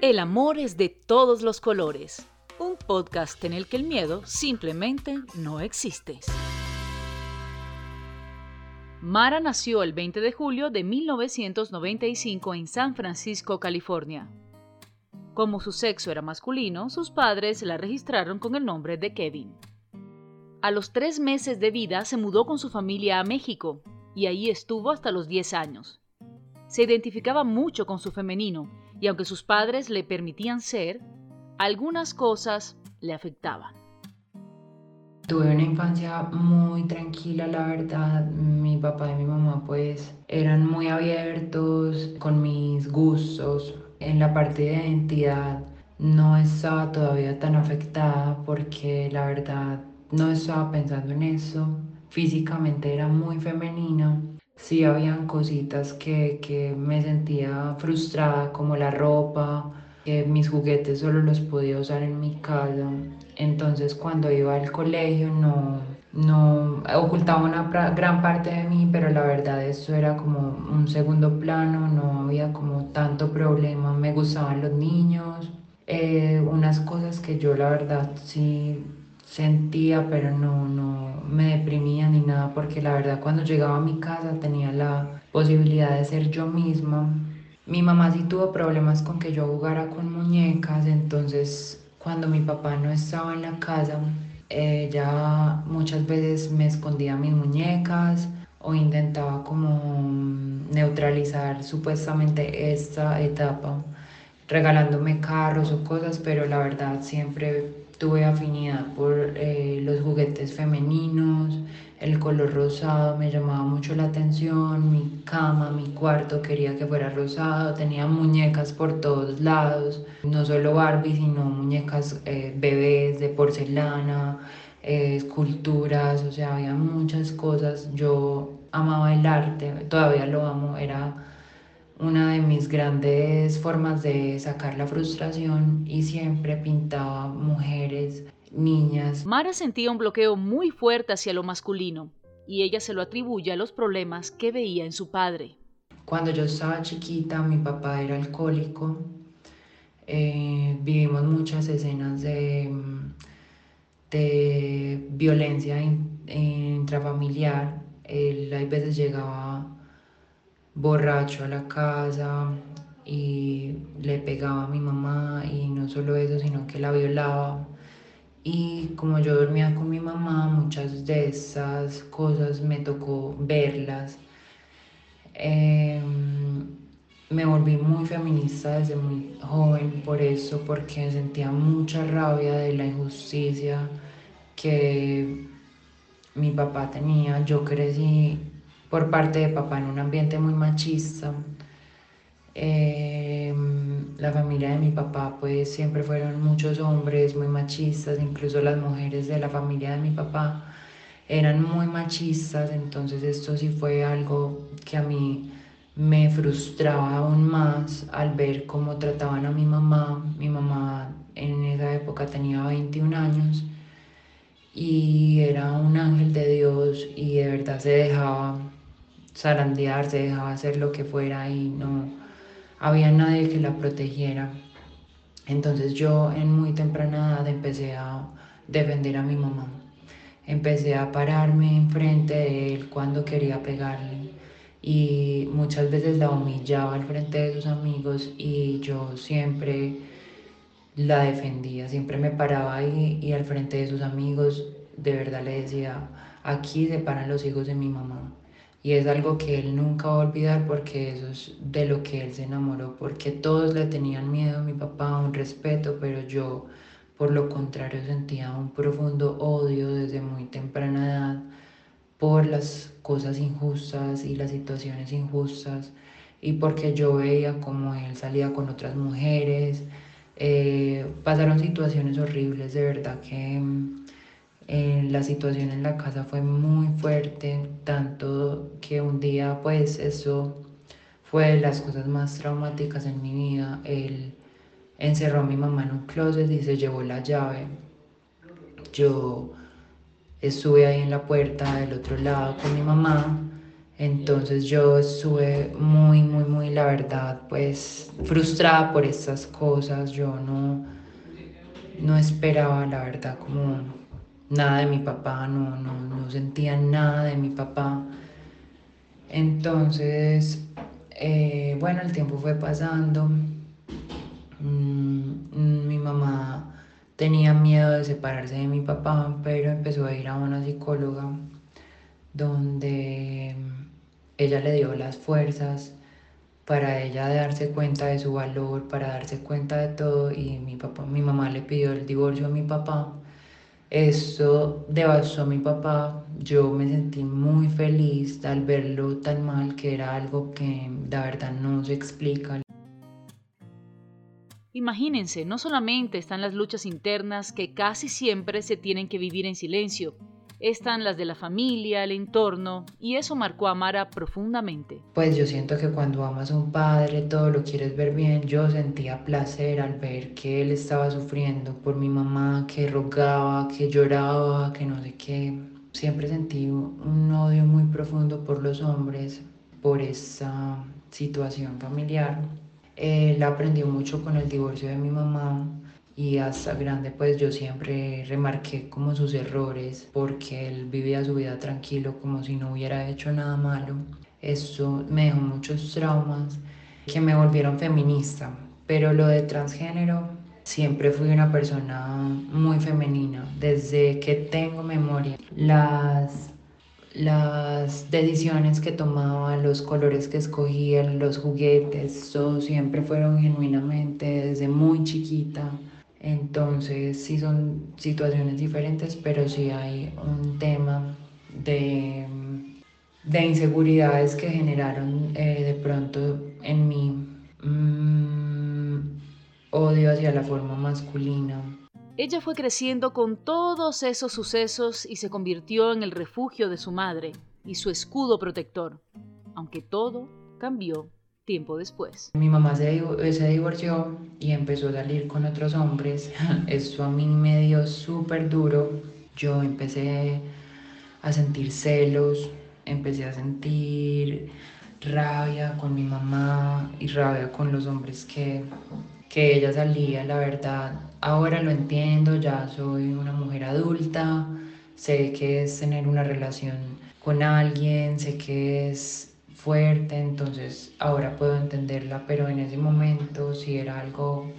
El amor es de todos los colores. Un podcast en el que el miedo simplemente no existe. Mara nació el 20 de julio de 1995 en San Francisco, California. Como su sexo era masculino, sus padres la registraron con el nombre de Kevin. A los tres meses de vida se mudó con su familia a México y ahí estuvo hasta los 10 años. Se identificaba mucho con su femenino y aunque sus padres le permitían ser, algunas cosas le afectaban. Tuve una infancia muy tranquila, la verdad. Mi papá y mi mamá pues eran muy abiertos con mis gustos. En la parte de identidad no estaba todavía tan afectada porque la verdad no estaba pensando en eso. Físicamente era muy femenina. Sí habían cositas que, que me sentía frustrada, como la ropa, que mis juguetes solo los podía usar en mi casa. Entonces cuando iba al colegio no, no ocultaba una gran parte de mí, pero la verdad eso era como un segundo plano, no había como tanto problema. Me gustaban los niños, eh, unas cosas que yo la verdad sí sentía, pero no, no me deprimía ni nada, porque la verdad cuando llegaba a mi casa tenía la posibilidad de ser yo misma. Mi mamá sí tuvo problemas con que yo jugara con muñecas, entonces cuando mi papá no estaba en la casa, ella muchas veces me escondía mis muñecas o intentaba como neutralizar supuestamente esta etapa regalándome carros o cosas, pero la verdad siempre tuve afinidad por eh, los juguetes femeninos, el color rosado me llamaba mucho la atención, mi cama, mi cuarto quería que fuera rosado, tenía muñecas por todos lados, no solo Barbie, sino muñecas eh, bebés de porcelana, eh, esculturas, o sea, había muchas cosas. Yo amaba el arte, todavía lo amo, era una de mis grandes formas de sacar la frustración y siempre pintaba mujeres, niñas. Mara sentía un bloqueo muy fuerte hacia lo masculino y ella se lo atribuye a los problemas que veía en su padre. Cuando yo estaba chiquita, mi papá era alcohólico. Eh, vivimos muchas escenas de, de violencia intrafamiliar. Él a veces llegaba borracho a la casa y le pegaba a mi mamá y no solo eso, sino que la violaba. Y como yo dormía con mi mamá, muchas de esas cosas me tocó verlas. Em, me volví muy feminista desde muy joven por eso, porque sentía mucha rabia de la injusticia que mi papá tenía. Yo crecí por parte de papá en un ambiente muy machista. Em, la familia de mi papá pues siempre fueron muchos hombres muy machistas, incluso las mujeres de la familia de mi papá eran muy machistas, entonces esto sí fue algo que a mí me frustraba aún más al ver cómo trataban a mi mamá. Mi mamá en esa época tenía 21 años y era un ángel de Dios y de verdad se dejaba zarandear, se dejaba hacer lo que fuera y no había nadie que la protegiera. Entonces yo en muy temprana edad empecé a defender a mi mamá. Empecé a pararme enfrente de él cuando quería pegarle y muchas veces la humillaba al frente de sus amigos y yo siempre la defendía, siempre me paraba ahí y al frente de sus amigos de verdad le decía, aquí se paran los hijos de mi mamá y es algo que él nunca va a olvidar porque eso es de lo que él se enamoró, porque todos le tenían miedo a mi papá, un respeto, pero yo por lo contrario sentía un profundo odio desde muy temprana edad por las cosas injustas y las situaciones injustas y porque yo veía como él salía con otras mujeres, eh, pasaron situaciones horribles, de verdad que eh, la situación en la casa fue muy fuerte, tanto que un día pues eso fue de las cosas más traumáticas en mi vida. Él encerró a mi mamá en un closet y se llevó la llave. Yo estuve ahí en la puerta del otro lado con mi mamá. Entonces yo estuve muy, muy, muy la verdad, pues frustrada por estas cosas. Yo no, no esperaba, la verdad, como nada de mi papá, no, no, no sentía nada de mi papá. Entonces, eh, bueno, el tiempo fue pasando. Mm, mi mamá tenía miedo de separarse de mi papá, pero empezó a ir a una psicóloga donde ella le dio las fuerzas para ella darse cuenta de su valor, para darse cuenta de todo y mi papá, mi mamá le pidió el divorcio a mi papá. Eso devastó a mi papá. Yo me sentí muy feliz al verlo tan mal que era algo que la verdad no se explica. Imagínense, no solamente están las luchas internas que casi siempre se tienen que vivir en silencio, están las de la familia, el entorno, y eso marcó a Mara profundamente. Pues yo siento que cuando amas a un padre, todo lo quieres ver bien. Yo sentía placer al ver que él estaba sufriendo por mi mamá, que rogaba, que lloraba, que no sé qué. Siempre sentí un odio muy profundo por los hombres, por esa situación familiar. Él aprendió mucho con el divorcio de mi mamá y hasta grande pues yo siempre remarqué como sus errores porque él vivía su vida tranquilo como si no hubiera hecho nada malo. Eso me dejó muchos traumas que me volvieron feminista, pero lo de transgénero siempre fui una persona muy femenina desde que tengo memoria. Las las decisiones que tomaba, los colores que escogía, los juguetes, todo siempre fueron genuinamente desde muy chiquita entonces sí son situaciones diferentes, pero sí hay un tema de, inseguridades que generaron eh, de pronto en mí mm, odio hacia la forma masculina. Ella fue creciendo con todos esos sucesos y se convirtió en el refugio de su madre y su escudo protector, aunque todo cambió tiempo después. Mi mamá se, se divorció y empezó a salir con otros hombres. Eso a mí me dio súper duro. Yo empecé a sentir celos, empecé a sentir rabia con mi mamá y rabia con los hombres que, que ella salía, la verdad. Ahora lo entiendo, ya soy una mujer adulta, sé que es tener una relación con alguien, sé que es fuerte, entonces ahora puedo entenderla, pero en ese momento si era algo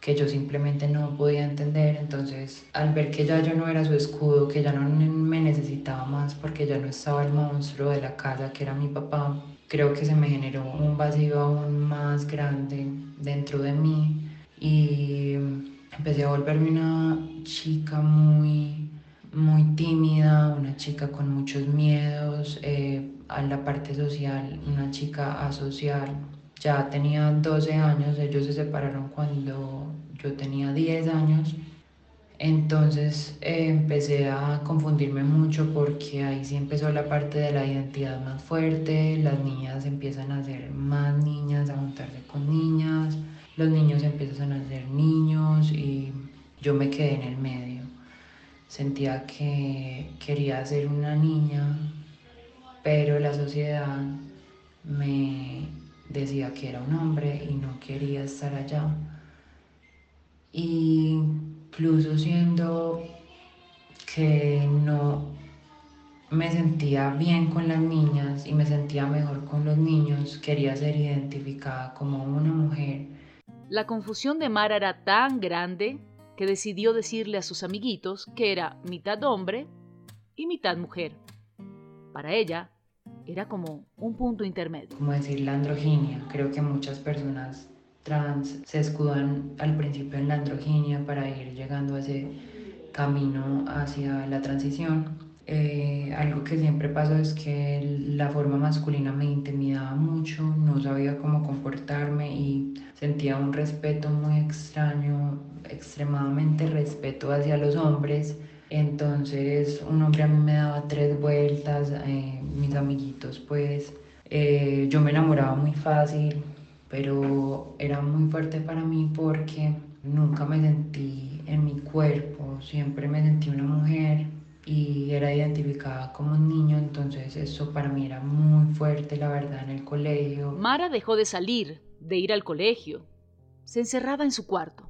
que yo simplemente no podía entender, entonces al ver que ya yo no era su escudo, que ya no me necesitaba más porque ya no estaba el monstruo de la casa que era mi papá, creo que se me generó un vacío aún más grande dentro de mí y empecé a volverme una chica muy muy tímida, una chica con muchos miedos, eh, a la parte social, una chica asocial. Ya tenía 12 años, ellos se separaron cuando yo tenía 10 años. Entonces eh, empecé a confundirme mucho porque ahí sí empezó la parte de la identidad más fuerte, las niñas empiezan a ser más niñas, a juntarse con niñas, los niños empiezan a ser niños y yo me quedé en el medio. Sentía que quería ser una niña, pero la sociedad me decía que era un hombre y no quería estar allá. Incluso siendo que no me sentía bien con las niñas y me sentía mejor con los niños, quería ser identificada como una mujer. La confusión de Mara era tan grande que decidió decirle a sus amiguitos que era mitad hombre y mitad mujer. Para ella, era como un punto intermedio. Como decir la androginia, creo que muchas personas trans se escudan al principio en la androginia para ir llegando a ese camino hacia la transición. Eh, algo que siempre pasó es que la forma masculina me intimidaba mucho, no sabía cómo comportarme y sentía un respeto muy extraño, extremadamente respeto hacia los hombres entonces un hombre a mí me daba tres vueltas, eh, mis amiguitos pues, eh, yo me enamoraba muy fácil, pero era muy fuerte para mí porque nunca me sentí en mi cuerpo, siempre me sentí una mujer y era identificada como un niño, entonces eso para mí era muy fuerte, la verdad, en el colegio. Mara dejó de salir, de ir al colegio. Se encerraba en su cuarto.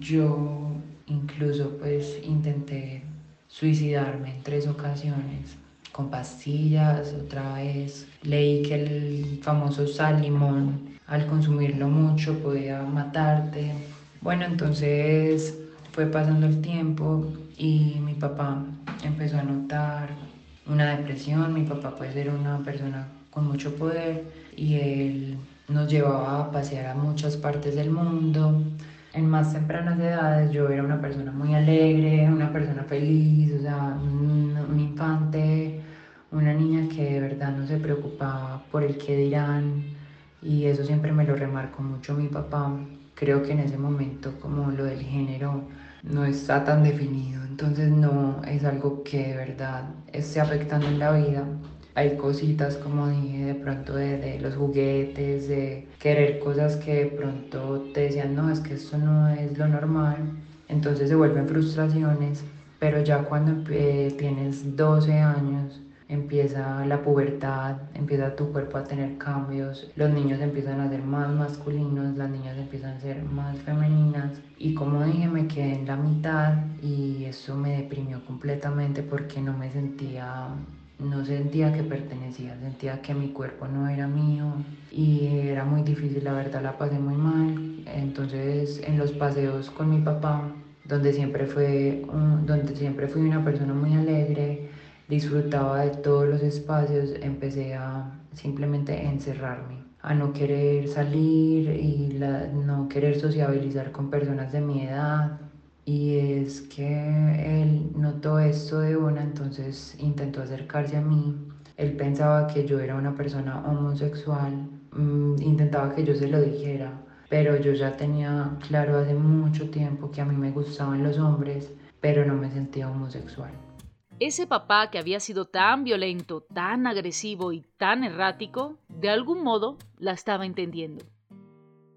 Yo incluso pues intenté suicidarme en tres ocasiones con pastillas, otra vez. Leí que el famoso sal limón al consumirlo mucho podía matarte. Bueno, entonces fue pasando el tiempo y mi papá empezó a notar una depresión, mi papá pues era una persona con mucho poder y él nos llevaba a pasear a muchas partes del mundo en más tempranas edades yo era una persona muy alegre, una persona feliz, o sea, un, infante, una niña que de verdad no se preocupaba por el que dirán y eso siempre me lo remarcó mucho mi papá. Creo que en ese momento como lo del género no está tan definido, entonces no es algo que de verdad esté afectando en la vida hay cositas, como dije, de pronto de, los juguetes, de querer cosas que de pronto te decían, no, es que esto no es lo normal, entonces se vuelven frustraciones, pero ya cuando tienes 12 años, empieza la pubertad, empieza tu cuerpo a tener cambios, los niños empiezan a ser más masculinos, las niñas empiezan a ser más femeninas y como dije me quedé en la mitad y eso me deprimió completamente porque no me sentía no sentía que pertenecía, sentía que mi cuerpo no era mío y era muy difícil, la verdad la pasé muy mal. Entonces en los paseos con mi papá, donde siempre, fue donde siempre fui una persona muy alegre, disfrutaba de todos los espacios, empecé a simplemente encerrarme, a no querer salir y no querer sociabilizar con personas de mi edad y es que él notó esto de una, entonces intentó acercarse a mí. Él pensaba que yo era una persona homosexual, mm, intentaba que yo se lo dijera, pero yo ya tenía claro hace mucho tiempo que a mí me gustaban los hombres, pero no me sentía homosexual. Ese papá que había sido tan violento, tan agresivo y tan errático, de algún modo la estaba entendiendo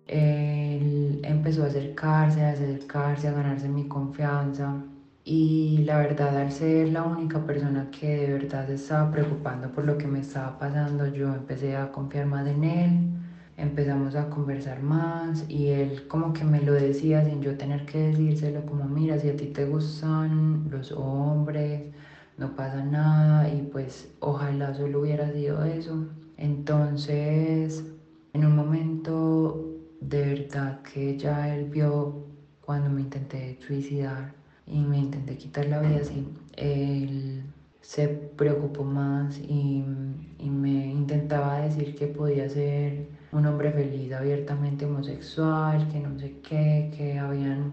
él empezó a acercarse, a acercarse, a ganarse mi confianza. Y la verdad, al ser la única persona que de verdad se estaba preocupando por lo que me estaba pasando, yo empecé a confiar más en él, empezamos a conversar más y él como que me lo decía sin yo tener que decírselo, como mira, si a ti te gustan los hombres, no pasa nada y pues ojalá solo hubiera sido eso. Entonces, en un momento de verdad que ya él vio cuando me intenté suicidar y me intenté quitar la vida así, él se preocupó más y, y, me intentaba decir que podía ser un hombre feliz, abiertamente homosexual, que no sé qué, que habían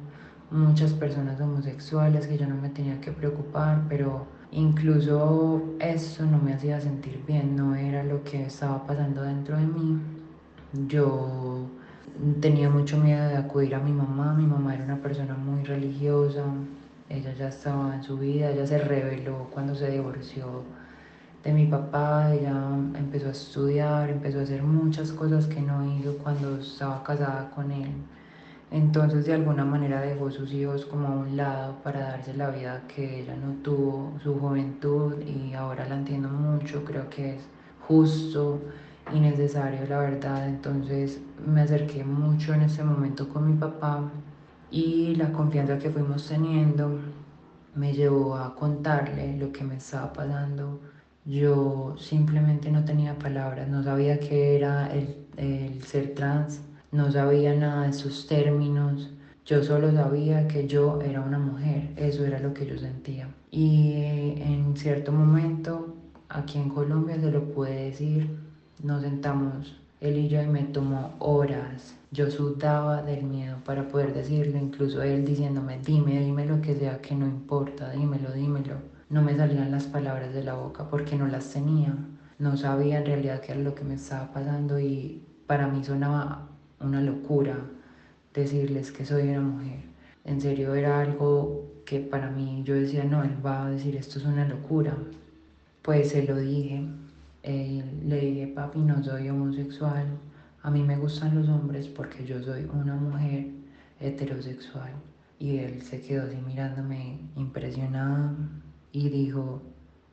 muchas personas homosexuales, que yo no me tenía que preocupar, pero incluso eso no me hacía sentir bien, no era lo que estaba pasando dentro de mí. Yo tenía mucho miedo de acudir a mi mamá. Mi mamá era una persona muy religiosa. Ella ya estaba en su vida, ella se reveló cuando se divorció de mi papá. Ella empezó a estudiar, empezó a hacer muchas cosas que no hizo cuando estaba casada con él. Entonces de alguna manera dejó sus hijos como a un lado para darse la vida que ella no tuvo, su juventud y ahora la entiendo mucho, creo que es justo innecesario, la verdad. Entonces me acerqué mucho en ese momento con mi papá y la confianza que fuimos teniendo me llevó a contarle lo que me estaba pasando. Yo simplemente no tenía palabras, no sabía qué era el, el ser trans, no sabía nada de sus términos. Yo solo sabía que yo era una mujer, eso era lo que yo sentía. Y en cierto momento, aquí en Colombia se lo pude decir, nos sentamos él y yo y me tomó horas. Yo sudaba del miedo para poder decirlo, incluso él diciéndome, dime, dime lo que sea, que no importa, dímelo, dímelo. No me salían las palabras de la boca porque no las tenía. No sabía en realidad qué era lo que me estaba pasando y para mí sonaba una locura decirles que soy una mujer. En serio era algo que para mí yo decía, no, él va a decir esto es una locura. Pues se lo dije, le dije, papi, no soy homosexual, a mí me gustan los hombres porque yo soy una mujer heterosexual. Y él se quedó así mirándome impresionado y dijo,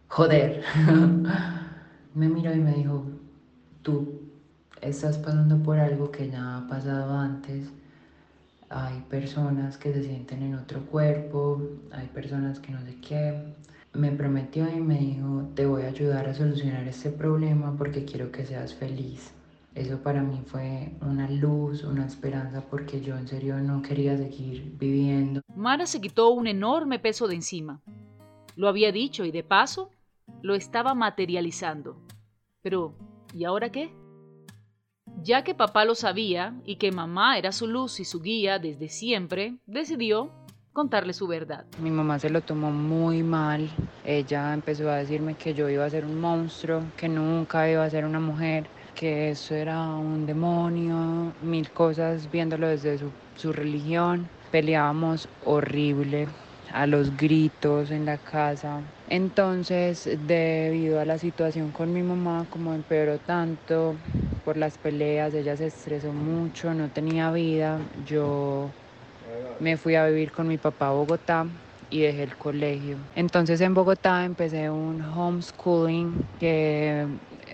joder. me miró y me dijo, tú estás pasando por algo que ya ha pasado antes. Hay personas que se sienten en otro cuerpo, hay personas que no sé qué. Me prometió y me dijo, te voy a ayudar a solucionar este problema porque quiero que seas feliz. Eso para mí fue una luz, una esperanza, porque yo en serio no quería seguir viviendo. Mara se quitó un enorme peso de encima. Lo había dicho y de paso lo estaba materializando. Pero, ¿y ahora qué? Ya que papá lo sabía y que mamá era su luz y su guía desde siempre, decidió contarle su verdad. Mi mamá se lo tomó muy mal. Ella empezó a decirme que yo iba a ser un monstruo, que nunca iba a ser una mujer que eso era un demonio, mil cosas viéndolo desde su, su religión. Peleábamos horrible, a los gritos en la casa. Entonces, debido a la situación con mi mamá, como empeoró tanto por las peleas, ella se estresó mucho, no tenía vida, yo me fui a vivir con mi papá a Bogotá y dejé el colegio. Entonces en Bogotá empecé un homeschooling que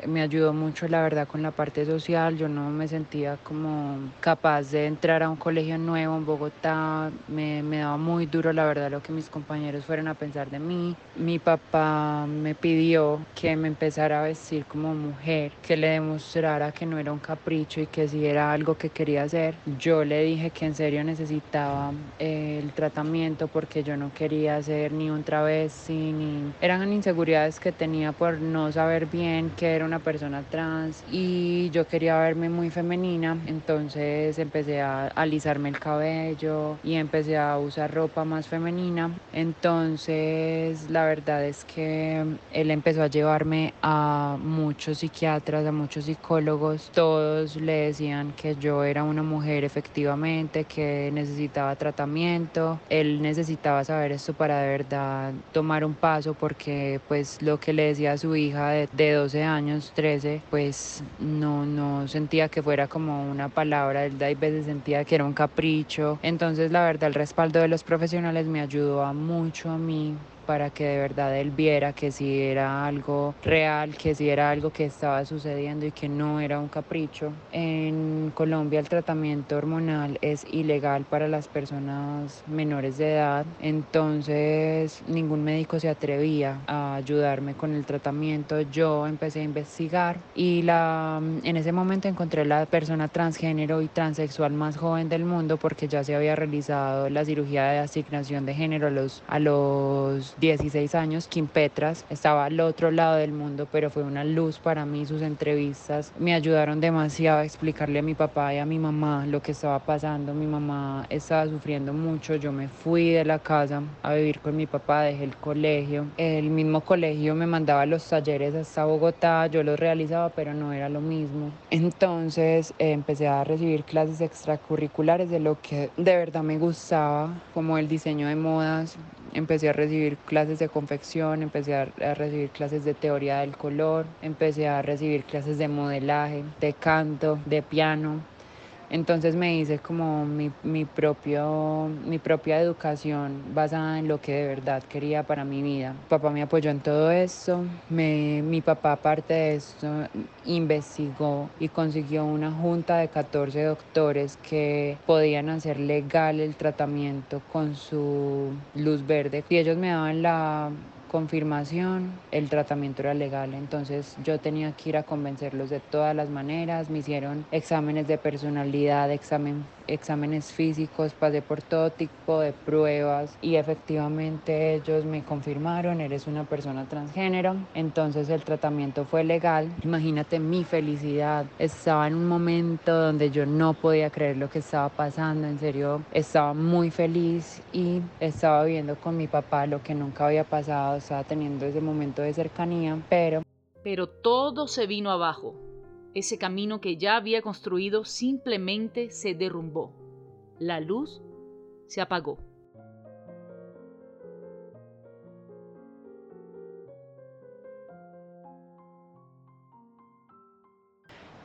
me ayudó mucho la verdad con la parte social, yo no me sentía como capaz de entrar a un colegio nuevo en Bogotá, me, me, daba muy duro la verdad lo que mis compañeros fueran a pensar de mí. Mi papá me pidió que me empezara a vestir como mujer, que le demostrara que no era un capricho y que si era algo que quería hacer. Yo le dije que en serio necesitaba eh, el tratamiento porque yo no quería ser ni un travesti, ni... Eran inseguridades que tenía por no saber bien qué era una persona trans y yo quería verme muy femenina, entonces empecé a alisarme el cabello y empecé a usar ropa más femenina. Entonces la verdad es que él empezó a llevarme a muchos psiquiatras, a muchos psicólogos. Todos le decían que yo era una mujer efectivamente, que necesitaba tratamiento. Él necesitaba saber esto para de verdad tomar un paso porque pues lo que le decía a su hija de, de 12 años 13, pues no, no sentía que fuera como una palabra, hay veces sentía que era un capricho. Entonces la verdad el respaldo de los profesionales me ayudó a mucho a mí para que de verdad él viera que si era algo real, que si era algo que estaba sucediendo y que no era un capricho. En Colombia el tratamiento hormonal es ilegal para las personas menores de edad, entonces ningún médico se atrevía a ayudarme con el tratamiento. Yo empecé a investigar y la, en ese momento encontré la persona transgénero y transexual más joven del mundo porque ya se había realizado la cirugía de asignación de género a los, a los 16 años, Kim Petras, estaba al otro lado del mundo, pero fue una luz para mí sus entrevistas. Me ayudaron demasiado a explicarle a mi papá y a mi mamá lo que estaba pasando. Mi mamá estaba sufriendo mucho, yo me fui de la casa a vivir con mi papá, dejé el colegio. El mismo colegio me mandaba los talleres hasta Bogotá, yo los realizaba, pero no era lo mismo. Entonces eh, empecé a recibir clases extracurriculares de lo que de verdad me gustaba, como el diseño de modas, empecé a recibir clases de confección, empecé a, recibir clases de teoría del color, empecé a recibir clases de modelaje, de canto, de piano. Entonces me hice como mi, mi, propio, mi propia educación basada en lo que de verdad quería para mi vida. papá me apoyó en todo esto. Me, mi papá, aparte de esto, investigó y consiguió una junta de 14 doctores que podían hacer legal el tratamiento con su luz verde. Y ellos me daban la confirmación, el tratamiento era legal, entonces yo tenía que ir a convencerlos de todas las maneras, me hicieron exámenes de personalidad, examen exámenes físicos, pasé por todo tipo de pruebas y efectivamente ellos me confirmaron, eres una persona transgénero, entonces el tratamiento fue legal. Imagínate mi felicidad, estaba en un momento donde yo no podía creer lo que estaba pasando, en serio, estaba muy feliz y estaba viviendo con mi papá lo que nunca había pasado, estaba teniendo ese momento de cercanía, pero... Pero todo se vino abajo ese camino que ya había construido simplemente se derrumbó. La luz se apagó.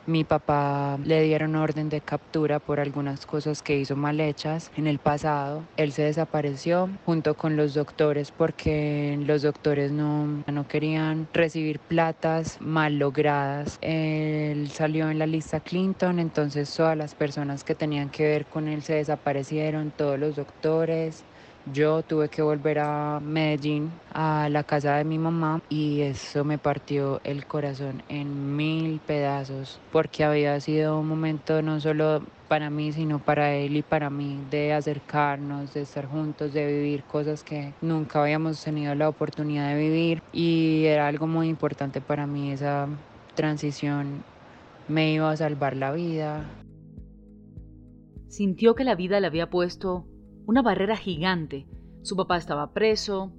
Mi papá le dieron orden de captura por algunas cosas que hizo mal hechas en el pasado. Él se desapareció junto con los doctores porque los doctores no, no querían recibir platas mal logradas. Él salió en la lista Clinton, entonces todas las personas que tenían que ver con él se desaparecieron, todos los doctores. Yo tuve que volver a Medellín, a la casa de mi mamá, y eso me partió el corazón en mil pedazos, porque había sido un momento no solo para mí, sino para él y para mí, de acercarnos, de estar juntos, de vivir cosas que nunca habíamos tenido la oportunidad de vivir, y era algo muy importante para mí esa transición. Me iba a salvar la vida. Sintió que la vida le había puesto una barrera gigante. Su papá estaba preso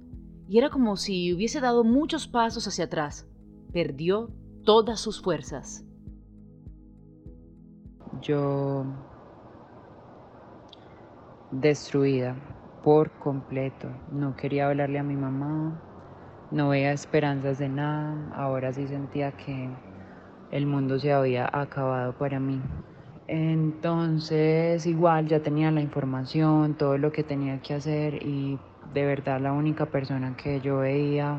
y era como si hubiese dado muchos pasos hacia atrás. Perdió todas sus fuerzas. Yo destruida por completo. No quería hablarle a mi mamá, no veía esperanzas de nada. Ahora sí sentía que el mundo se había acabado para mí. Entonces igual ya tenía la información, todo lo que tenía que hacer y de verdad la única persona que yo veía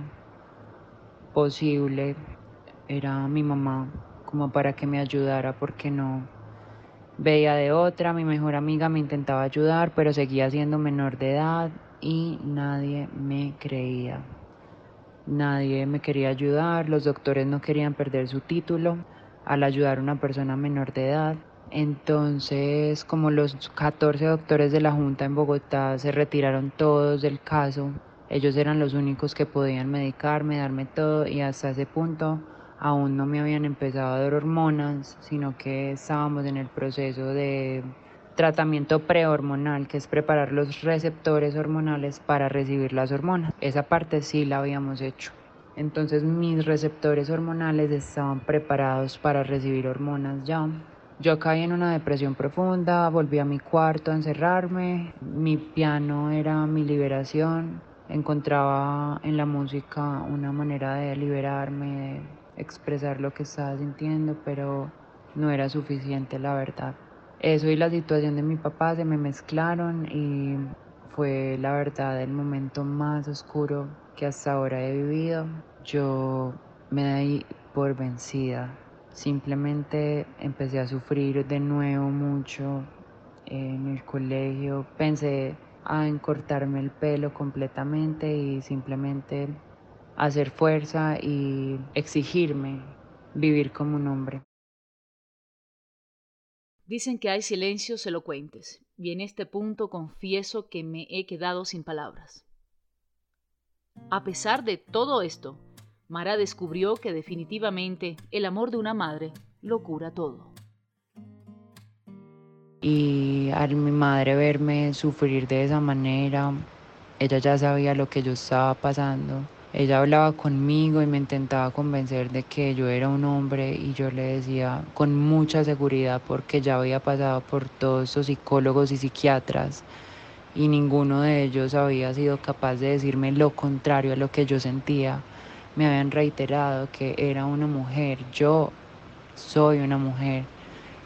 posible era mi mamá, como para que me ayudara porque no veía de otra, mi mejor amiga me intentaba ayudar, pero seguía siendo menor de edad y nadie me creía. Nadie me quería ayudar, los doctores no querían perder su título al ayudar a una persona menor de edad. Entonces, como los 14 doctores de la Junta en Bogotá se retiraron todos del caso, ellos eran los únicos que podían medicarme, darme todo y hasta ese punto aún no me habían empezado a dar hormonas, sino que estábamos en el proceso de tratamiento prehormonal, que es preparar los receptores hormonales para recibir las hormonas. Esa parte sí la habíamos hecho. Entonces mis receptores hormonales estaban preparados para recibir hormonas ya. Yo caí en una depresión profunda, volví a mi cuarto a encerrarme, mi piano era mi liberación, encontraba en la música una manera de liberarme, de expresar lo que estaba sintiendo, pero no era suficiente la verdad. Eso y la situación de mi papá se me mezclaron y fue la verdad el momento más oscuro que hasta ahora he vivido. Yo me di por vencida Simplemente empecé a sufrir de nuevo mucho en el colegio. Pensé en cortarme el pelo completamente y simplemente hacer fuerza y exigirme vivir como un hombre. Dicen que hay silencios elocuentes, y en este punto confieso que me he quedado sin palabras. A pesar de todo esto, Mara descubrió que definitivamente el amor de una madre lo cura todo. Y al mi madre verme sufrir de esa manera, ella ya sabía lo que yo estaba pasando. Ella hablaba conmigo y me intentaba convencer de que yo era un hombre y yo le decía con mucha seguridad porque ya había pasado por todos esos psicólogos y psiquiatras y ninguno de ellos había sido capaz de decirme lo contrario a lo que yo sentía me habían reiterado que era una mujer, yo soy una mujer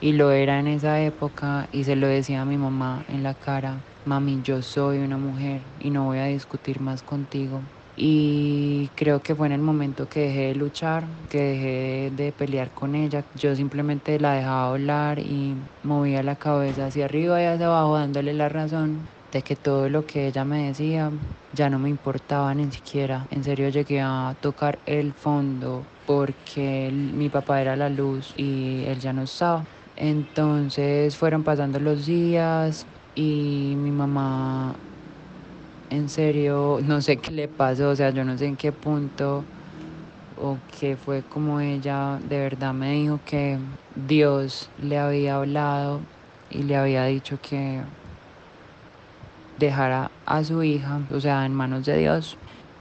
y lo era en esa época y se lo decía a mi mamá en la cara, mami, yo soy una mujer y no voy a discutir más contigo. Y creo que fue en el momento que dejé de luchar, que dejé de pelear con ella. Yo simplemente la dejaba hablar y movía la cabeza hacia arriba y hacia abajo dándole la razón de que todo lo que ella me decía ya no me importaba ni siquiera. En serio llegué a tocar el fondo porque mi papá era la luz y él ya no estaba. Entonces fueron pasando los días y mi mamá, en serio, no sé qué le pasó, o sea, yo no sé en qué punto o qué fue como ella de verdad me dijo que Dios le había hablado y le había dicho que dejar a, su hija, o sea, en manos de Dios.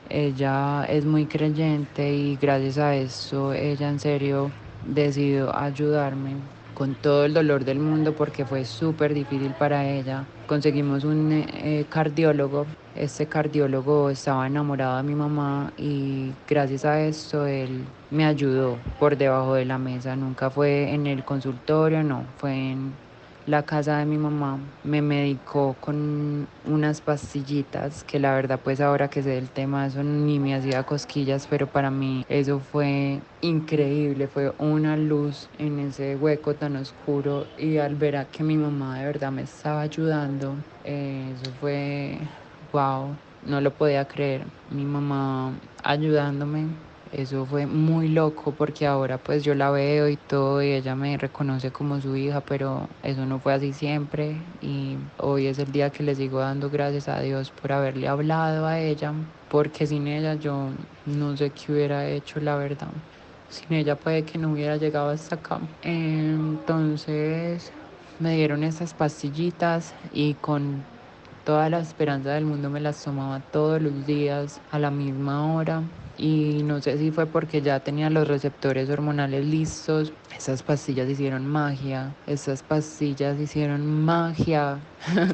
Ella es muy creyente y gracias a eso ella en serio decidió ayudarme con todo el dolor del mundo porque fue súper difícil para ella. Conseguimos un eh, cardiólogo. Este cardiólogo estaba enamorado de mi mamá y gracias a esto él me ayudó por debajo de la mesa. Nunca fue en el consultorio, no, fue en la casa de mi mamá me medicó con unas pastillitas que la verdad pues ahora que sé el tema eso ni me hacía cosquillas pero para mí eso fue increíble fue una luz en ese hueco tan oscuro y al ver a que mi mamá de verdad me estaba ayudando eso fue wow no lo podía creer. Mi mamá ayudándome eso fue muy loco porque ahora pues yo la veo y todo y ella me reconoce como su hija, pero eso no fue así siempre y hoy es el día que le sigo dando gracias a Dios por haberle hablado a ella, porque sin ella yo no sé qué hubiera hecho la verdad. Sin ella puede que no hubiera llegado hasta acá. Entonces me dieron esas pastillitas y con toda la esperanza del mundo me las tomaba todos los días a la misma hora y no sé si fue porque ya tenía los receptores hormonales listos. Esas pastillas hicieron magia, esas pastillas hicieron magia.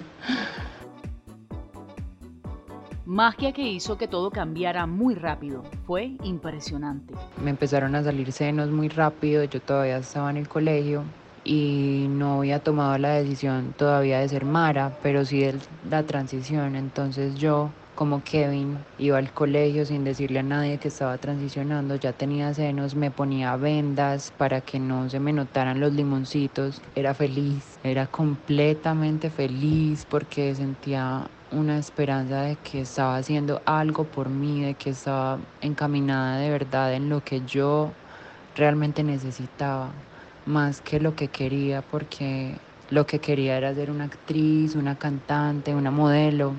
Magia que hizo que todo cambiara muy rápido. Fue impresionante. Me empezaron a salir senos muy rápido. Yo todavía estaba en el colegio y no había tomado la decisión todavía de ser Mara, pero sí de la transición. Entonces yo como Kevin iba al colegio sin decirle a nadie que estaba transicionando, ya tenía senos, me ponía vendas para que no se me notaran los limoncitos. Era feliz, era completamente feliz porque sentía una esperanza de que estaba haciendo algo por mí, de que estaba encaminada de verdad en lo que yo realmente necesitaba, más que lo que quería, porque lo que quería era ser una actriz, una cantante, una modelo.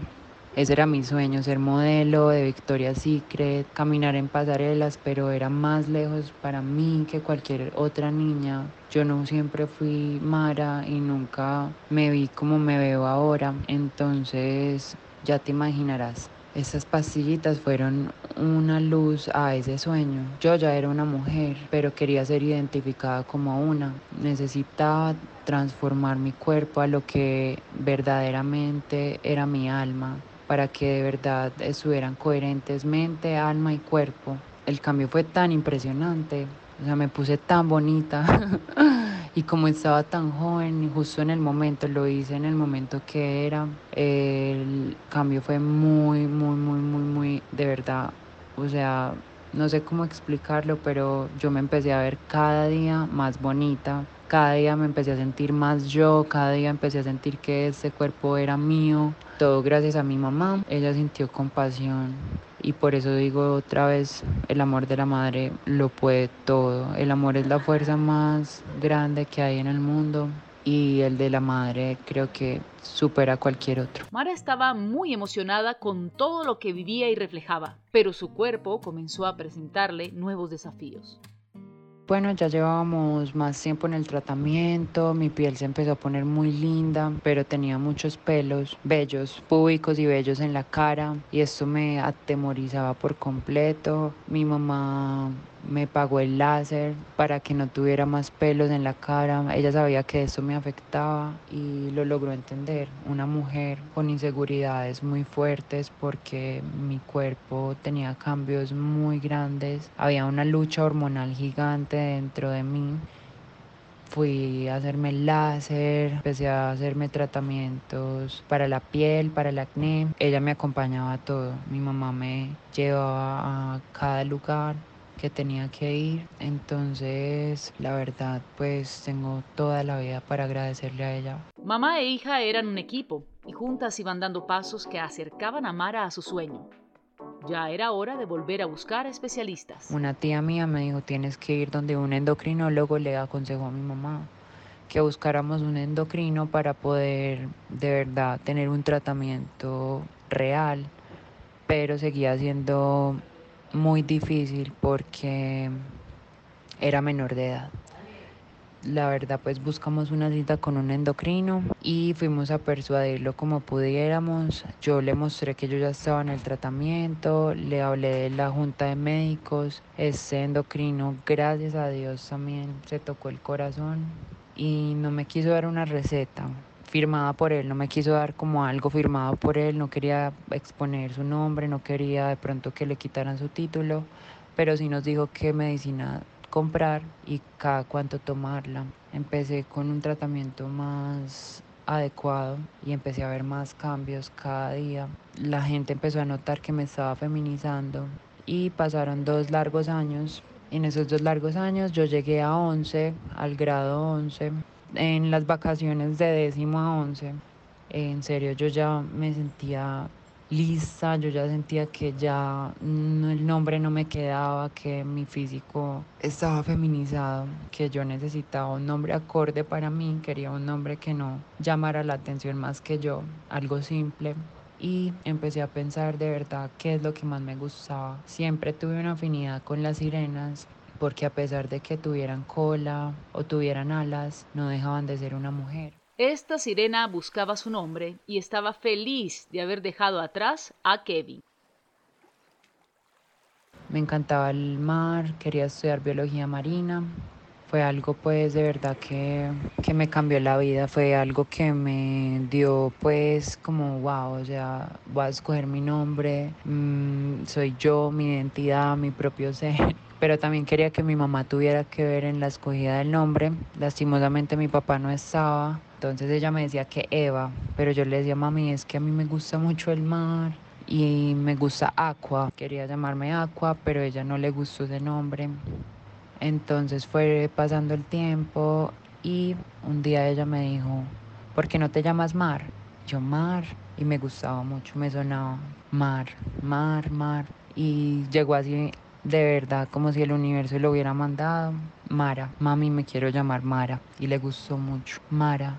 Ese era mi sueño, ser modelo de Victoria's Secret, caminar en pasarelas, pero era más lejos para mí que cualquier otra niña. Yo no siempre fui Mara y nunca me vi como me veo ahora, entonces ya te imaginarás. Esas pastillitas fueron una luz a ese sueño. Yo ya era una mujer, pero quería ser identificada como una. Necesitaba transformar mi cuerpo a lo que verdaderamente era mi alma para que de verdad estuvieran coherentes mente, alma y cuerpo. El cambio fue tan impresionante, o sea, me puse tan bonita y como estaba tan joven justo en el momento, lo hice en el momento que era, el cambio fue muy, muy, muy, muy, muy, de verdad, o sea, no sé cómo explicarlo, pero yo me empecé a ver cada día más bonita, cada día me empecé a sentir más yo, cada día empecé a sentir que ese cuerpo era mío, todo gracias a mi mamá, ella sintió compasión y por eso digo otra vez, el amor de la madre lo puede todo, el amor es la fuerza más grande que hay en el mundo y el de la madre creo que supera cualquier otro. Mara estaba muy emocionada con todo lo que vivía y reflejaba, pero su cuerpo comenzó a presentarle nuevos desafíos. Bueno, ya llevábamos más tiempo en el tratamiento, mi piel se empezó a poner muy linda, pero tenía muchos pelos, bellos, públicos y bellos en la cara y esto me atemorizaba por completo. Mi mamá me pagó el láser para que no tuviera más pelos en la cara. Ella sabía que eso me afectaba y lo logró entender. Una mujer con inseguridades muy fuertes porque mi cuerpo tenía cambios muy grandes. Había una lucha hormonal gigante dentro de mí. Fui a hacerme el láser, empecé a hacerme tratamientos para la piel, para el acné. Ella me acompañaba a todo. Mi mamá me llevaba a cada lugar que tenía que ir. Entonces, la verdad, pues tengo toda la vida para agradecerle a ella. Mamá e hija eran un equipo y juntas iban dando pasos que acercaban a Mara a su sueño. Ya era hora de volver a buscar especialistas. Una tía mía me dijo, tienes que ir donde un endocrinólogo le aconsejó a mi mamá que buscáramos un endocrino para poder de verdad tener un tratamiento real, pero seguía siendo muy difícil porque era menor de edad. La verdad pues buscamos una cita con un endocrino y fuimos a persuadirlo como pudiéramos. Yo le mostré que yo ya estaba en el tratamiento, le hablé de la junta de médicos. Este endocrino, gracias a Dios, también se tocó el corazón y no me quiso dar una receta firmada por él, no me quiso dar como algo firmado por él, no quería exponer su nombre, no quería de pronto que le quitaran su título, pero sí nos dijo qué medicina comprar y cada cuánto tomarla. Empecé con un tratamiento más adecuado y empecé a ver más cambios cada día. La gente empezó a notar que me estaba feminizando y pasaron dos largos años. En esos dos largos años yo llegué a 11, al grado 11, en las vacaciones de décimo a once, en serio yo ya me sentía lista, yo ya sentía que ya el nombre no me quedaba, que mi físico estaba feminizado, que yo necesitaba un nombre acorde para mí, quería un nombre que no llamara la atención más que yo, algo simple. Y empecé a pensar de verdad qué es lo que más me gustaba. Siempre tuve una afinidad con las sirenas, porque a pesar de que tuvieran cola o tuvieran alas, no dejaban de ser una mujer. Esta sirena buscaba su nombre y estaba feliz de haber dejado atrás a Kevin. Me encantaba el mar, quería estudiar biología marina. Fue algo pues de verdad que, que me cambió la vida, fue algo que me dio pues como wow, o sea, voy a escoger mi nombre, mm, soy yo, mi identidad, mi propio ser pero también quería que mi mamá tuviera que ver en la escogida del nombre. Lastimosamente mi papá no estaba, entonces ella me decía que Eva, pero yo le decía, mami, es que a mí me gusta mucho el mar y me gusta Aqua. Quería llamarme Aqua, pero ella no le gustó ese nombre. Entonces fue pasando el tiempo y un día ella me dijo, ¿por qué no te llamas Mar? Yo Mar y me gustaba mucho, me sonaba Mar, Mar, Mar. Y llegó así de verdad como si el universo lo hubiera mandado. Mara, mami me quiero llamar Mara y le gustó mucho. Mara.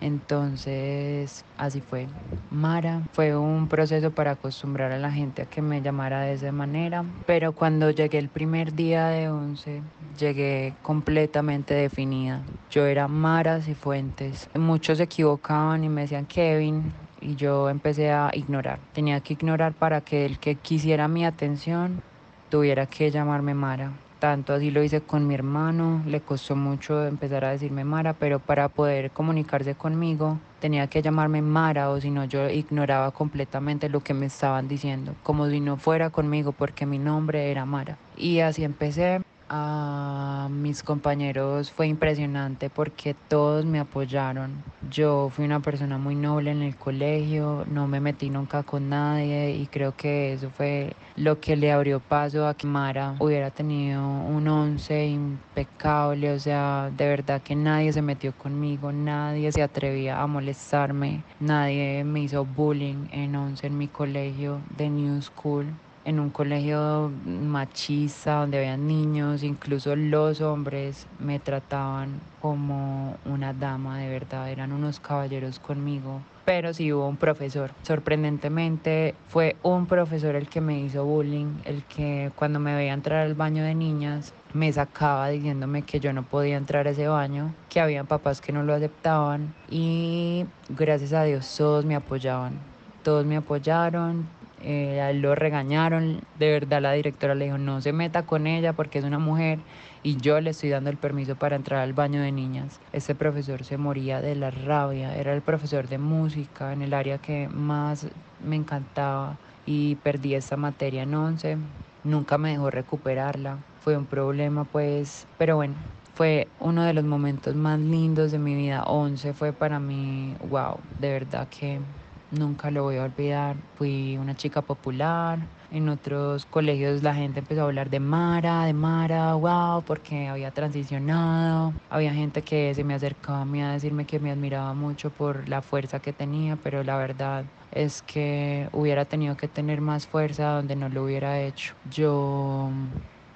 Entonces, así fue. Mara fue un proceso para acostumbrar a la gente a que me llamara de esa manera, pero cuando llegué el primer día de 11, llegué completamente definida. Yo era Mara Cifuentes. Muchos se equivocaban y me decían Kevin, y yo empecé a ignorar. Tenía que ignorar para que el que quisiera mi atención tuviera que llamarme Mara. Tanto así lo hice con mi hermano, le costó mucho empezar a decirme Mara, pero para poder comunicarse conmigo tenía que llamarme Mara o si no yo ignoraba completamente lo que me estaban diciendo, como si no fuera conmigo porque mi nombre era Mara. Y así empecé a mis compañeros fue impresionante porque todos me apoyaron. Yo fui una persona muy noble en el colegio, no me metí nunca con nadie y creo que eso fue lo que le abrió paso a que Mara hubiera tenido un once impecable, o sea, de verdad que nadie se metió conmigo, nadie se atrevía a molestarme, nadie me hizo bullying en once en mi colegio de New School en un colegio machista donde había niños, incluso los hombres me trataban como una dama, de verdad, eran unos caballeros conmigo. Pero sí hubo un profesor. Sorprendentemente fue un profesor el que me hizo bullying, el que cuando me veía entrar al baño de niñas me sacaba diciéndome que yo no podía entrar a ese baño, que había papás que no lo aceptaban y gracias a Dios todos me apoyaban. Todos me apoyaron, eh, lo regañaron, de verdad la directora le dijo no se meta con ella porque es una mujer y yo le estoy dando el permiso para entrar al baño de niñas. Este profesor se moría de la rabia, era el profesor de música en el área que más me encantaba y perdí esta materia en 11, nunca me dejó recuperarla, fue un problema pues, pero bueno, fue uno de los momentos más lindos de mi vida. 11 fue para mí, wow, de verdad que nunca lo voy a olvidar. Fui una chica popular. En otros colegios la gente empezó a hablar de Mara, de Mara, wow, porque había transicionado. Había gente que se me acercaba a mí a decirme que me admiraba mucho por la fuerza que tenía, pero la verdad es que hubiera tenido que tener más fuerza donde no lo hubiera hecho. Yo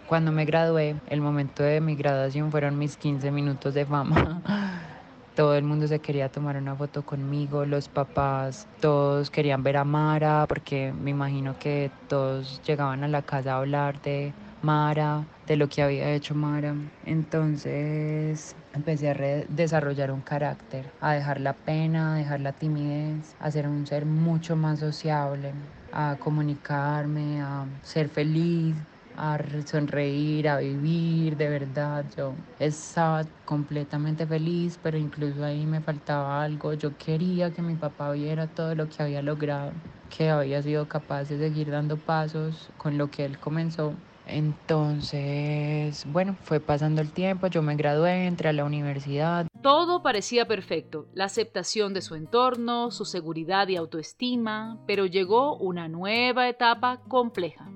cuando me gradué, el momento de mi graduación fueron mis 15 minutos de fama. todo el mundo se quería tomar una foto conmigo, los papás, todos querían ver a Mara, porque me imagino que todos llegaban a la casa a hablar de Mara, de lo que había hecho Mara. Entonces empecé a desarrollar un carácter, a dejar la pena, a dejar la timidez, a ser un ser mucho más sociable, a comunicarme, a ser feliz, a sonreír, a vivir, de verdad. Yo estaba completamente feliz, pero incluso ahí me faltaba algo. Yo quería que mi papá viera todo lo que había logrado, que había sido capaz de seguir dando pasos con lo que él comenzó. Entonces, bueno, fue pasando el tiempo, yo me gradué, entré a la universidad. Todo parecía perfecto, la aceptación de su entorno, su seguridad y autoestima, pero llegó una nueva etapa compleja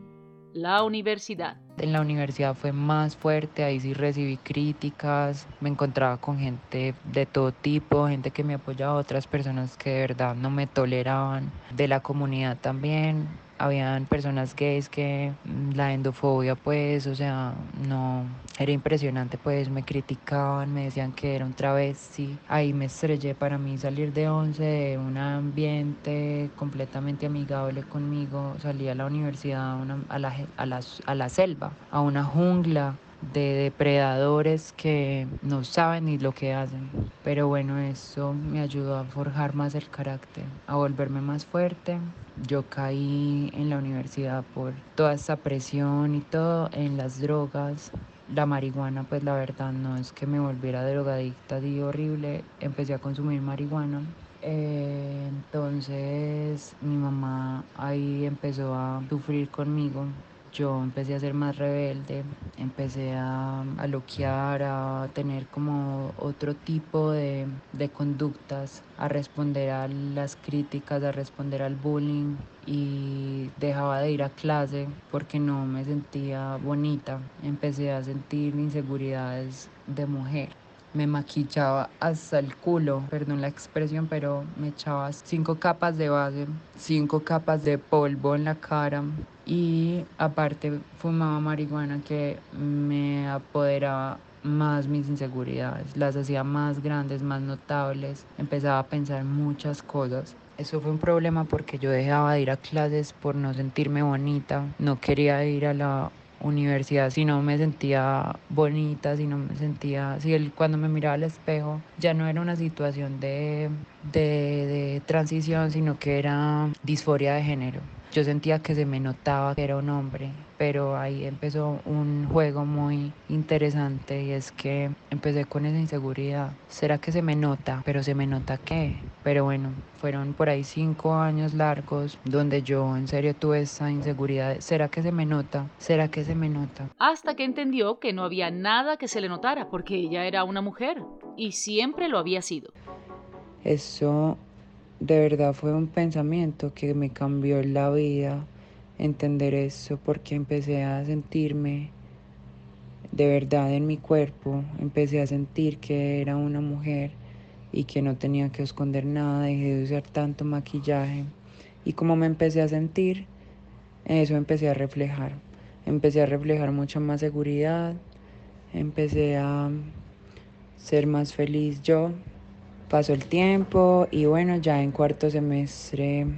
la universidad. En la universidad fue más fuerte, ahí sí recibí críticas, me encontraba con gente de todo tipo, gente que me apoyaba, otras personas que de verdad no me toleraban, de la comunidad también, habían personas gays que mm, la endofobia pues, o sea, no, era impresionante pues, me criticaban, me decían que era un travesti, ahí me estrellé para mí salir de once de un ambiente completamente amigable conmigo, salí a la universidad, a, la, a, la, a la selva, a una jungla, de depredadores que no saben ni lo que hacen. Pero bueno, eso me ayudó a forjar más el carácter, a volverme más fuerte. Yo caí en la universidad por toda esa presión y todo, en las drogas. La marihuana, pues la verdad no es que me volviera drogadicta y horrible. Empecé a consumir marihuana. Eh, entonces mi mamá ahí empezó a sufrir conmigo yo empecé a ser más rebelde, empecé a, a loquear, a tener como otro tipo de, de conductas, a responder a las críticas, a responder al bullying y dejaba de ir a clase porque no me sentía bonita. Empecé a sentir inseguridades de mujer me maquillaba hasta el culo, perdón la expresión, pero me echaba cinco capas de base, cinco capas de polvo en la cara y aparte fumaba marihuana que me apoderaba más mis inseguridades, las hacía más grandes, más notables, empezaba a pensar muchas cosas. Eso fue un problema porque yo dejaba de ir a clases por no sentirme bonita, no quería ir a la universidad, si no me sentía bonita, si no me sentía, si él cuando me miraba al espejo ya no era una situación de, de, de transición, sino que era disforia de género. Yo sentía que se me notaba que era un hombre, pero ahí empezó un juego muy interesante y es que empecé con esa inseguridad. ¿Será que se me nota? ¿Pero se me nota qué? Pero bueno, fueron por ahí cinco años largos donde yo en serio tuve esa inseguridad. ¿Será que se me nota? ¿Será que se me nota? Hasta que entendió que no había nada que se le notara porque ella era una mujer y siempre lo había sido. Eso de verdad fue un pensamiento que me cambió la vida, entender eso, porque empecé a sentirme de verdad en mi cuerpo, empecé a sentir que era una mujer y que no tenía que esconder nada, dejé de usar tanto maquillaje. Y como me empecé a sentir, eso empecé a reflejar, empecé a reflejar mucha más seguridad, empecé a ser más feliz yo, pasó el tiempo y bueno, ya en cuarto semestre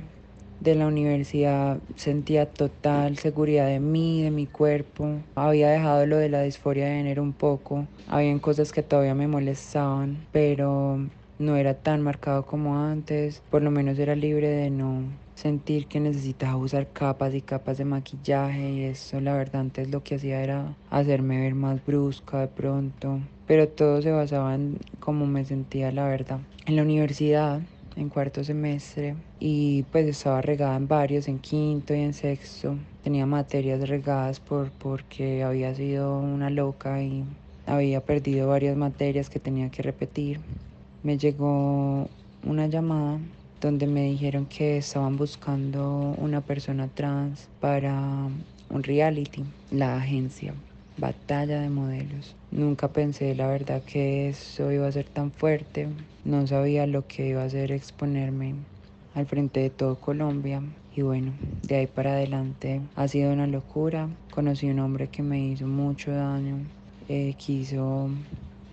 de la universidad sentía total seguridad de mí, de mi cuerpo. Había dejado lo de la disforia de género un poco. Habían cosas que todavía me molestaban, pero no era tan marcado como antes. Por lo menos era libre de no sentir que necesitaba usar capas y capas de maquillaje y eso la verdad antes lo que hacía era hacerme ver más brusca de pronto pero todo se basaba en cómo me sentía la verdad. En la universidad, en cuarto semestre, y pues estaba regada en varios, en quinto y en sexto. Tenía materias regadas por, porque había sido una loca y había perdido varias materias que tenía que repetir. Me llegó una llamada donde me dijeron que estaban buscando una persona trans para un reality, la agencia. Batalla de modelos. Nunca pensé la verdad que eso iba a ser tan fuerte. No sabía lo que iba a ser exponerme al frente de todo Colombia. Y bueno, de ahí para adelante ha sido una locura. Conocí un hombre que me hizo mucho daño. Eh, quiso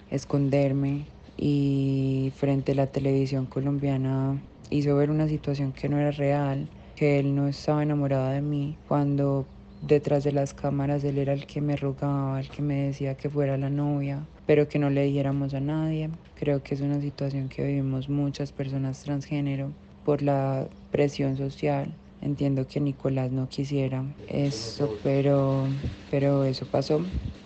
esconderme y frente a la televisión colombiana hizo ver una situación que no era real, que él no estaba enamorado de mí, cuando detrás de las cámaras él era el que me rogaba, el que me decía que fuera la novia, pero que no le dijéramos a nadie. Creo que es una situación que vivimos muchas personas transgénero por la presión social. Entiendo que Nicolás no quisiera eso, pero, pero eso pasó.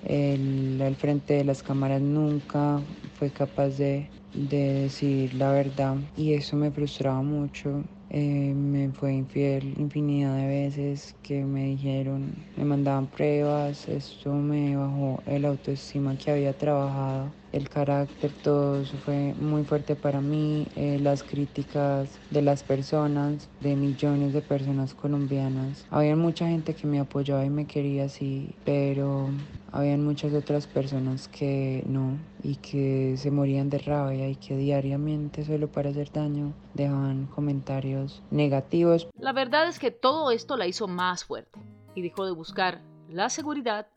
Él al frente de las cámaras nunca fue capaz de, de decir la verdad y eso me frustraba mucho eh, me fue infiel infinidad de veces que me dijeron, me mandaban pruebas, esto me bajó el autoestima que había trabajado, el carácter, todo eso fue muy fuerte para mí, eh, las críticas de las personas, de millones de personas colombianas. Había mucha gente que me apoyaba y me quería así, pero habían muchas otras personas que no y que se morían de rabia y que diariamente solo para hacer daño dejaban comentarios negativos. La verdad es que todo esto la hizo más fuerte y dejó de buscar la seguridad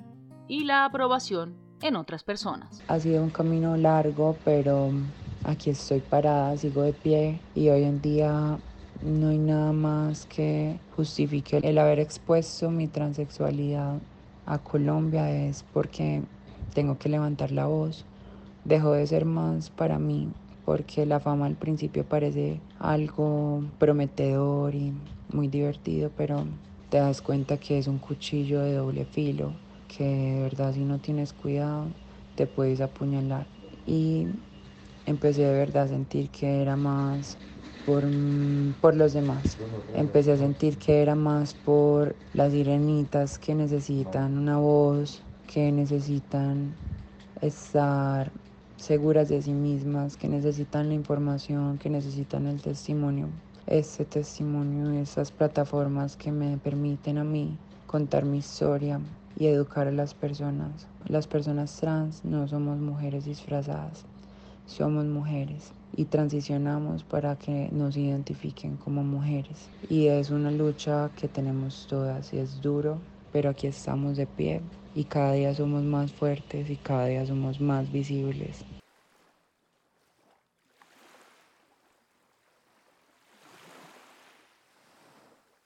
y la aprobación en otras personas. Ha sido un camino largo, pero aquí estoy parada, sigo de pie y hoy en día no hay nada más que justifique el haber expuesto mi transexualidad a Colombia es porque tengo que levantar la voz. Dejó de ser más para mí porque la fama al principio parece algo prometedor y muy divertido, pero te das cuenta que es un cuchillo de doble filo, que de verdad si no tienes cuidado te puedes apuñalar. Y empecé de verdad a sentir que era más por, por los demás. Empecé a sentir que era más por las sirenitas que necesitan una voz, que necesitan estar seguras de sí mismas, que necesitan la información, que necesitan el testimonio. Ese testimonio, esas plataformas que me permiten a mí contar mi historia y educar a las personas. Las personas trans no somos mujeres disfrazadas, somos mujeres y transicionamos para que nos identifiquen como mujeres. Y es una lucha que tenemos todas y es duro, pero aquí estamos de pie y cada día somos más fuertes y cada día somos más visibles.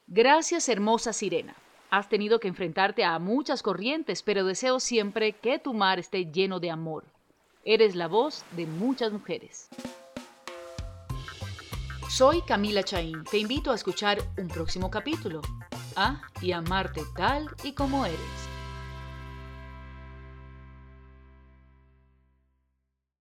Gracias, hermosa sirena. Has tenido que enfrentarte a muchas corrientes, pero deseo siempre que tu mar esté lleno de amor. Eres la voz de muchas mujeres. Soy Camila Chaín. Te invito a escuchar un próximo capítulo. Ah, y amarte tal y como eres.